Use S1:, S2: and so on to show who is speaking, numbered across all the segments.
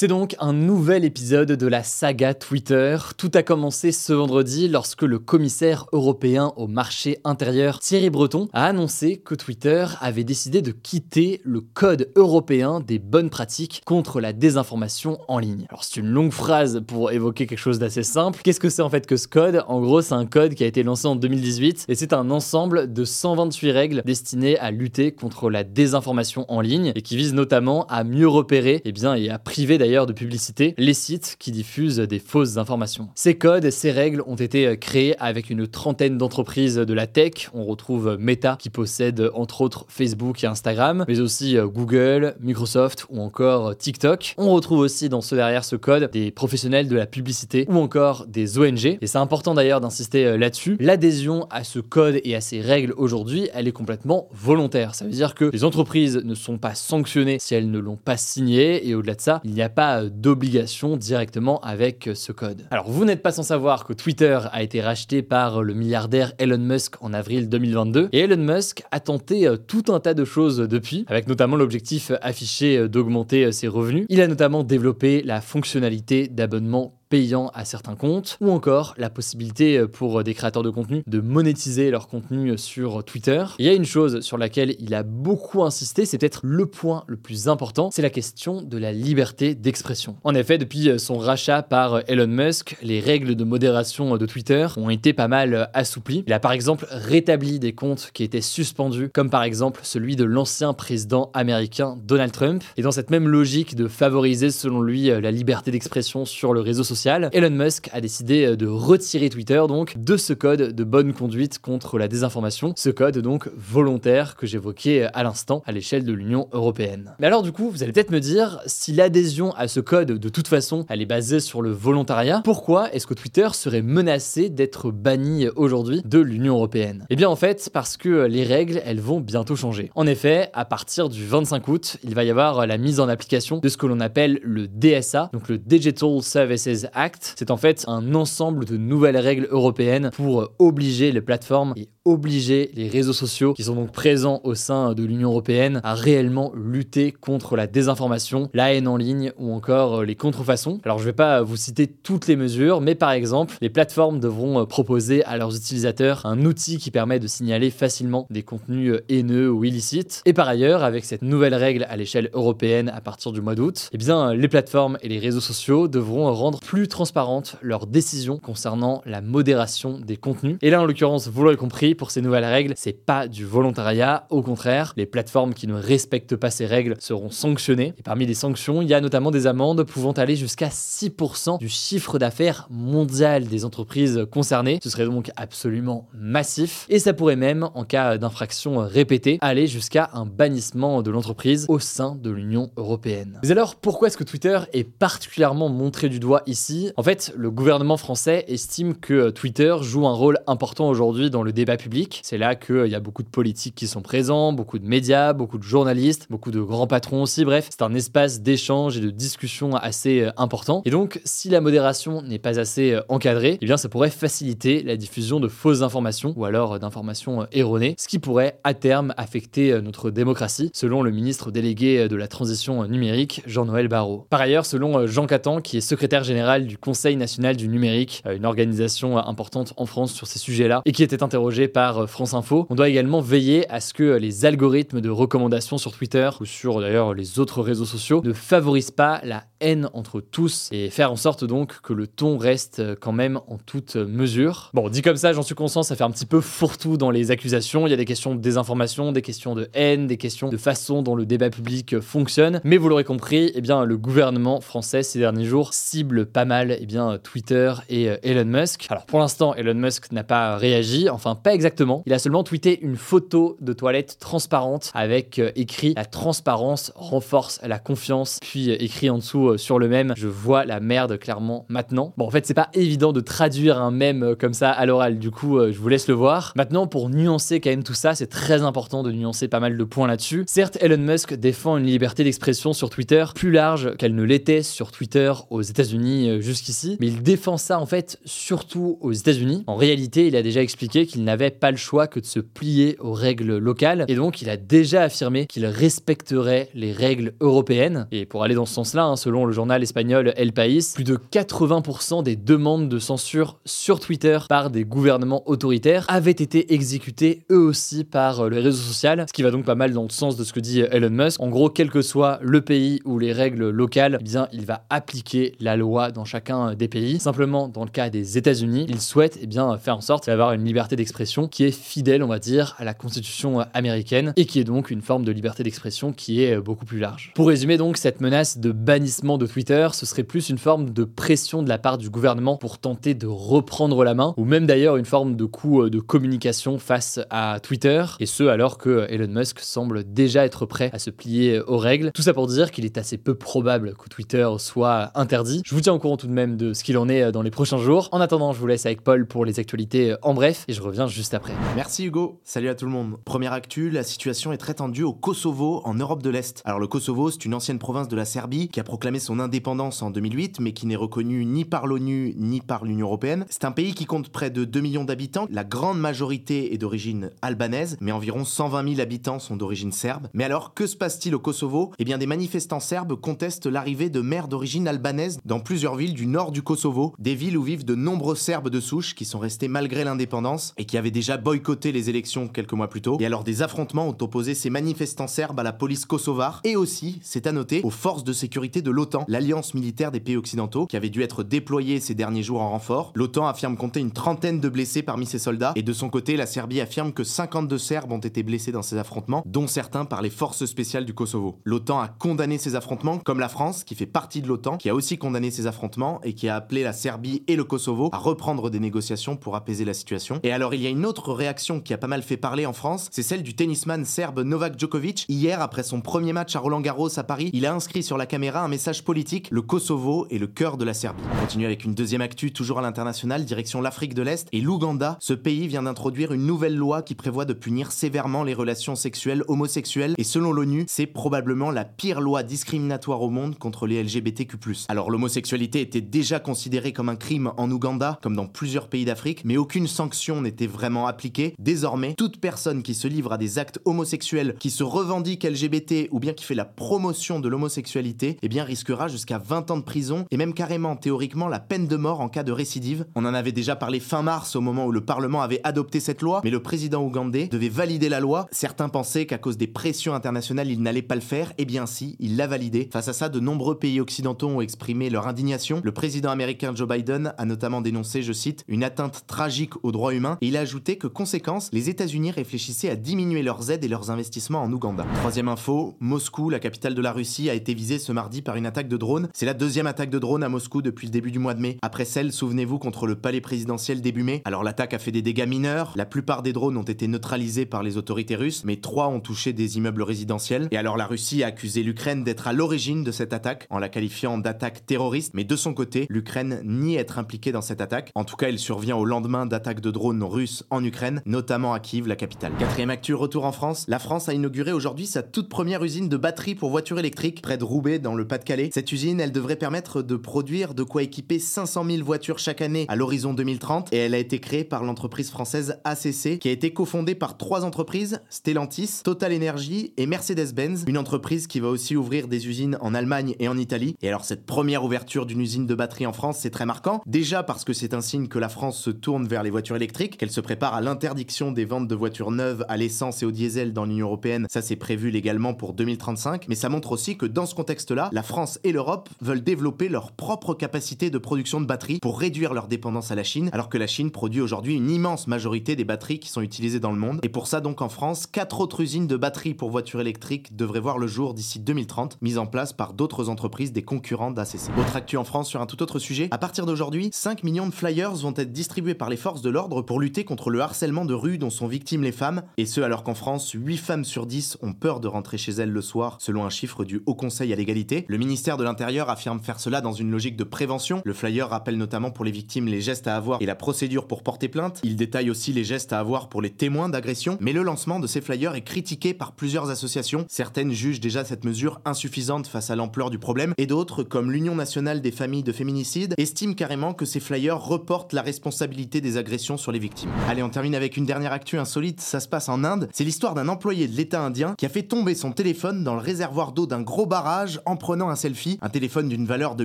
S1: C'est donc un nouvel épisode de la saga Twitter. Tout a commencé ce vendredi lorsque le commissaire européen au marché intérieur Thierry Breton a annoncé que Twitter avait décidé de quitter le code européen des bonnes pratiques contre la désinformation en ligne. Alors c'est une longue phrase pour évoquer quelque chose d'assez simple. Qu'est-ce que c'est en fait que ce code? En gros, c'est un code qui a été lancé en 2018 et c'est un ensemble de 128 règles destinées à lutter contre la désinformation en ligne et qui vise notamment à mieux repérer et bien et à priver d'ailleurs de publicité les sites qui diffusent des fausses informations. Ces codes, ces règles ont été créés avec une trentaine d'entreprises de la tech. On retrouve Meta qui possède entre autres Facebook et Instagram, mais aussi Google, Microsoft ou encore TikTok. On retrouve aussi dans ce derrière ce code des professionnels de la publicité ou encore des ONG. Et c'est important d'ailleurs d'insister là-dessus. L'adhésion à ce code et à ces règles aujourd'hui, elle est complètement volontaire. Ça veut dire que les entreprises ne sont pas sanctionnées si elles ne l'ont pas signé et au-delà de ça, il n'y a pas d'obligation directement avec ce code. Alors vous n'êtes pas sans savoir que Twitter a été racheté par le milliardaire Elon Musk en avril 2022 et Elon Musk a tenté euh, tout un tas de choses depuis, avec notamment l'objectif affiché euh, d'augmenter euh, ses revenus. Il a notamment développé la fonctionnalité d'abonnement payant à certains comptes, ou encore la possibilité pour des créateurs de contenu de monétiser leur contenu sur Twitter. Il y a une chose sur laquelle il a beaucoup insisté, c'est peut-être le point le plus important, c'est la question de la liberté d'expression. En effet, depuis son rachat par Elon Musk, les règles de modération de Twitter ont été pas mal assouplies. Il a par exemple rétabli des comptes qui étaient suspendus, comme par exemple celui de l'ancien président américain Donald Trump. Et dans cette même logique de favoriser selon lui la liberté d'expression sur le réseau social, Elon Musk a décidé de retirer Twitter donc de ce code de bonne conduite contre la désinformation, ce code donc volontaire que j'évoquais à l'instant à l'échelle de l'Union européenne. Mais alors du coup, vous allez peut-être me dire, si l'adhésion à ce code de toute façon, elle est basée sur le volontariat, pourquoi est-ce que Twitter serait menacé d'être banni aujourd'hui de l'Union européenne? Eh bien en fait, parce que les règles, elles vont bientôt changer. En effet, à partir du 25 août, il va y avoir la mise en application de ce que l'on appelle le DSA, donc le Digital Services Act. C'est en fait un ensemble de nouvelles règles européennes pour obliger les plateformes et obliger les réseaux sociaux qui sont donc présents au sein de l'Union européenne à réellement lutter contre la désinformation, la haine en ligne ou encore les contrefaçons. Alors je vais pas vous citer toutes les mesures, mais par exemple, les plateformes devront proposer à leurs utilisateurs un outil qui permet de signaler facilement des contenus haineux ou illicites. Et par ailleurs, avec cette nouvelle règle à l'échelle européenne à partir du mois d'août, eh bien les plateformes et les réseaux sociaux devront rendre plus transparentes leurs décisions concernant la modération des contenus. Et là en l'occurrence, vous l'aurez compris, pour ces nouvelles règles, c'est pas du volontariat, au contraire, les plateformes qui ne respectent pas ces règles seront sanctionnées. Et parmi les sanctions, il y a notamment des amendes pouvant aller jusqu'à 6% du chiffre d'affaires mondial des entreprises concernées. Ce serait donc absolument massif. Et ça pourrait même, en cas d'infraction répétée, aller jusqu'à un bannissement de l'entreprise au sein de l'Union européenne. Mais alors, pourquoi est-ce que Twitter est particulièrement montré du doigt ici? En fait, le gouvernement français estime que Twitter joue un rôle important aujourd'hui dans le débat public. C'est là qu'il y a beaucoup de politiques qui sont présents, beaucoup de médias, beaucoup de journalistes, beaucoup de grands patrons aussi. Bref, c'est un espace d'échange et de discussion assez euh, important. Et donc, si la modération n'est pas assez euh, encadrée, eh bien, ça pourrait faciliter la diffusion de fausses informations ou alors euh, d'informations erronées, ce qui pourrait à terme affecter notre démocratie, selon le ministre délégué de la transition numérique, Jean-Noël Barrot. Par ailleurs, selon Jean Catan, qui est secrétaire général du Conseil national du numérique, une organisation importante en France sur ces sujets-là, et qui était interrogé par France Info, on doit également veiller à ce que les algorithmes de recommandation sur Twitter ou sur d'ailleurs les autres réseaux sociaux ne favorisent pas la haine entre tous et faire en sorte donc que le ton reste quand même en toute mesure. Bon, dit comme ça, j'en suis conscient, ça fait un petit peu fourre-tout dans les accusations. Il y a des questions de désinformation, des questions de haine, des questions de façon dont le débat public fonctionne. Mais vous l'aurez compris, eh bien, le gouvernement français ces derniers jours cible pas mal eh bien, Twitter et Elon Musk. Alors pour l'instant, Elon Musk n'a pas réagi, enfin pas exactement. Il a seulement tweeté une photo de toilette transparente avec euh, écrit la transparence renforce la confiance, puis euh, écrit en dessous euh, sur le même je vois la merde clairement maintenant. Bon, en fait, c'est pas évident de traduire un mème comme ça à l'oral, du coup, je vous laisse le voir. Maintenant, pour nuancer quand même tout ça, c'est très important de nuancer pas mal de points là-dessus. Certes, Elon Musk défend une liberté d'expression sur Twitter plus large qu'elle ne l'était sur Twitter aux États-Unis jusqu'ici, mais il défend ça en fait surtout aux États-Unis. En réalité, il a déjà expliqué qu'il n'avait pas le choix que de se plier aux règles locales et donc il a déjà affirmé qu'il respecterait les règles européennes. Et pour aller dans ce sens-là, hein, selon le journal espagnol El País, plus de 80% des demandes de censure sur Twitter par des gouvernements autoritaires avaient été exécutées eux aussi par euh, le réseau social, ce qui va donc pas mal dans le sens de ce que dit Elon Musk. En gros, quel que soit le pays ou les règles locales, eh bien il va appliquer la loi dans chacun des pays. Simplement, dans le cas des États-Unis, il souhaite eh bien faire en sorte d'avoir une liberté d'expression qui est fidèle, on va dire, à la constitution américaine et qui est donc une forme de liberté d'expression qui est beaucoup plus large. Pour résumer donc, cette menace de bannissement de Twitter, ce serait plus une forme de pression de la part du gouvernement pour tenter de reprendre la main, ou même d'ailleurs une forme de coup euh, de communication face à Twitter, et ce alors que Elon Musk semble déjà être prêt à se plier aux règles. Tout ça pour dire qu'il est assez peu probable que Twitter soit interdit. Je vous tiens au courant tout de même de ce qu'il en est dans les prochains jours. En attendant, je vous laisse avec Paul pour les actualités en bref, et je reviens juste après.
S2: Merci Hugo, salut à tout le monde. Première actu, la situation est très tendue au Kosovo, en Europe de l'Est. Alors le Kosovo, c'est une ancienne province de la Serbie qui a proclamé son indépendance en 2008, mais qui n'est reconnue ni par l'ONU ni par l'Union Européenne. C'est un pays qui compte près de 2 millions d'habitants. La grande majorité est d'origine albanaise, mais environ 120 000 habitants sont d'origine serbe. Mais alors, que se passe-t-il au Kosovo? Eh bien, des manifestants serbes contestent l'arrivée de maires d'origine albanaise dans plusieurs villes du nord du Kosovo, des villes où vivent de nombreux Serbes de souche qui sont restés malgré l'indépendance et qui avaient déjà boycotté les élections quelques mois plus tôt. Et alors, des affrontements ont opposé ces manifestants serbes à la police kosovare et aussi, c'est à noter, aux forces de sécurité de l'OTAN, l'alliance militaire des pays occidentaux, qui avait dû être déployée ces derniers jours en renfort. L'OTAN affirme compter une trentaine de blessés parmi ses soldats, et de son côté, la Serbie affirme que 52 Serbes ont été blessés dans ces affrontements, dont certains par les forces spéciales du Kosovo. L'OTAN a condamné ces affrontements, comme la France, qui fait partie de l'OTAN, qui a aussi condamné ces affrontements et qui a appelé la Serbie et le Kosovo à reprendre des négociations pour apaiser la situation. Et alors, il y a une autre réaction qui a pas mal fait parler en France, c'est celle du tennisman serbe Novak Djokovic. Hier, après son premier match à Roland Garros à Paris, il a inscrit sur la caméra un message politique le Kosovo est le cœur de la Serbie. On continue avec une deuxième actu, toujours à l'international, direction l'Afrique de l'Est et l'Ouganda. Ce pays vient d'introduire une nouvelle loi qui prévoit de punir sévèrement les relations sexuelles homosexuelles et selon l'ONU, c'est probablement la pire loi discriminatoire au monde contre les LGBTQ+. Alors l'homosexualité était déjà considérée comme un crime en Ouganda, comme dans plusieurs pays d'Afrique, mais aucune sanction n'était vraiment appliquée. Désormais, toute personne qui se livre à des actes homosexuels, qui se revendique LGBT ou bien qui fait la promotion de l'homosexualité, eh bien risquera jusqu'à 20 ans de prison et même carrément théoriquement la peine de mort en cas de récidive. On en avait déjà parlé fin mars au moment où le Parlement avait adopté cette loi, mais le président ougandais devait valider la loi. Certains pensaient qu'à cause des pressions internationales, il n'allait pas le faire. Eh bien si, il l'a validé. Face à ça, de nombreux pays occidentaux ont exprimé leur indignation. Le président américain Joe Biden a notamment dénoncé, je cite, une atteinte tragique aux droits humains et il a ajouté que conséquence, les États-Unis réfléchissaient à diminuer leurs aides et leurs investissements en Ouganda. Troisième info, Moscou, la capitale de la Russie, a été visée ce mardi par une attaque de drone. C'est la deuxième attaque de drone à Moscou depuis le début du mois de mai. Après celle, souvenez-vous, contre le palais présidentiel début mai. Alors l'attaque a fait des dégâts mineurs. La plupart des drones ont été neutralisés par les autorités russes, mais trois ont touché des immeubles résidentiels. Et alors la Russie a accusé l'Ukraine d'être à l'origine de cette attaque en la qualifiant d'attaque terroriste. Mais de son côté, l'Ukraine nie être impliquée dans cette attaque. En tout cas, elle survient au lendemain d'attaques de drones russes en Ukraine, notamment à Kiev, la capitale. Quatrième actu, retour en France. La France a inauguré aujourd'hui sa toute première usine de batterie pour voitures électriques près de Roubaix, dans le Pas-de-Calais. Cette usine, elle devrait permettre de produire de quoi équiper 500 000 voitures chaque année à l'horizon 2030 et elle a été créée par l'entreprise française ACC qui a été cofondée par trois entreprises, Stellantis, Total Energy et Mercedes-Benz, une entreprise qui va aussi ouvrir des usines en Allemagne et en Italie. Et alors cette première ouverture d'une usine de batterie en France, c'est très marquant, déjà parce que c'est un signe que la France se tourne vers les voitures électriques, qu'elle se prépare à l'interdiction des ventes de voitures neuves à l'essence et au diesel dans l'Union européenne, ça c'est prévu légalement pour 2035, mais ça montre aussi que dans ce contexte-là, la France et l'Europe veulent développer leur propre capacité de production de batteries pour réduire leur dépendance à la Chine, alors que la Chine produit aujourd'hui une immense majorité des batteries qui sont utilisées dans le monde. Et pour ça donc en France, quatre autres usines de batteries pour voitures électriques devraient voir le jour d'ici 2030, mises en place par d'autres entreprises des concurrents d'ACC. Autre actu en France sur un tout autre sujet, à partir d'aujourd'hui, 5 millions de flyers vont être distribués par les forces de l'ordre pour lutter contre le harcèlement de rue dont sont victimes les femmes, et ce alors qu'en France, 8 femmes sur 10 ont peur de rentrer chez elles le soir, selon un chiffre du Haut Conseil à l'égalité. Le ministère de l'Intérieur affirme faire cela dans une logique de prévention. Le flyer rappelle notamment pour les victimes les gestes à avoir et la procédure pour porter plainte. Il détaille aussi les gestes à avoir pour les témoins d'agression, mais le lancement de ces flyers est critiqué par plusieurs associations. Certaines jugent déjà cette mesure insuffisante face à l'ampleur du problème, et d'autres, comme l'Union nationale des familles de féminicides, estiment carrément que ces flyers reportent la responsabilité des agressions sur les victimes. Allez, on termine avec une dernière actu insolite, ça se passe en Inde. C'est l'histoire d'un employé de l'État indien qui a fait tomber son téléphone dans le réservoir d'eau d'un gros barrage en prenant un selfie. Un téléphone d'une valeur de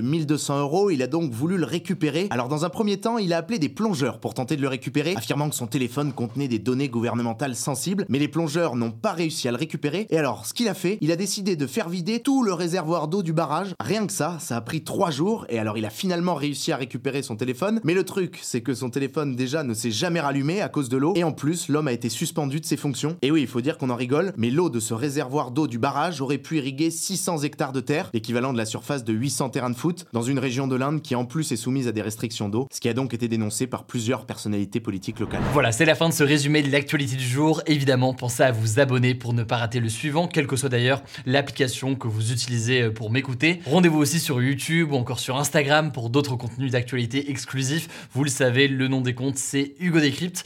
S2: 1200 euros, il a donc voulu le récupérer. Alors dans un premier temps, il a appelé des plongeurs pour tenter de le récupérer, affirmant que son téléphone contenait des données gouvernementales sensibles, mais les plongeurs n'ont pas réussi à le récupérer. Et alors, ce qu'il a fait, il a décidé de faire vider tout le réservoir d'eau du barrage. Rien que ça, ça a pris trois jours, et alors il a finalement réussi à récupérer son téléphone. Mais le truc, c'est que son téléphone déjà ne s'est jamais rallumé à cause de l'eau, et en plus, l'homme a été suspendu de ses fonctions. Et oui, il faut dire qu'on en rigole, mais l'eau de ce réservoir d'eau du barrage aurait pu irriguer 600 hectares de terre, l'équivalent de la surface de 800 terrains de foot, dans une région de l'Inde qui en plus est soumise à des restrictions d'eau, ce qui a donc été dénoncé par plusieurs personnalités politiques locales.
S1: Voilà, c'est la fin de ce résumé de l'actualité du jour. Évidemment, pensez à vous abonner pour ne pas rater le suivant, quelle que soit d'ailleurs l'application que vous utilisez euh, pour m'écouter. Rendez-vous aussi sur YouTube ou encore sur Instagram pour d'autres contenus d'actualité exclusifs. Vous le savez, le nom des comptes, c'est Hugo Décrypte.